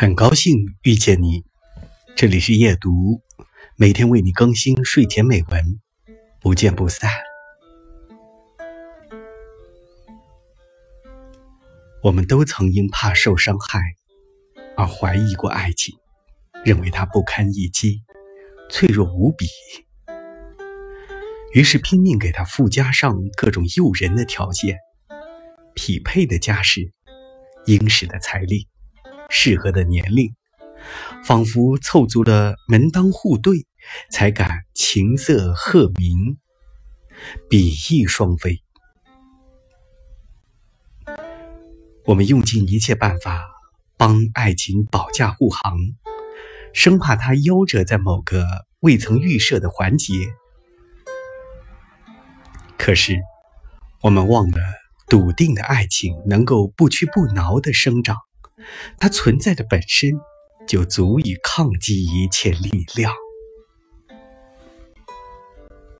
很高兴遇见你，这里是夜读，每天为你更新睡前美文，不见不散。我们都曾因怕受伤害而怀疑过爱情，认为它不堪一击，脆弱无比，于是拼命给它附加上各种诱人的条件：匹配的家世，殷实的财力。适合的年龄，仿佛凑足了门当户对，才敢琴瑟和鸣，比翼双飞。我们用尽一切办法帮爱情保驾护航，生怕它夭折在某个未曾预设的环节。可是，我们忘了，笃定的爱情能够不屈不挠的生长。它存在的本身就足以抗击一切力量。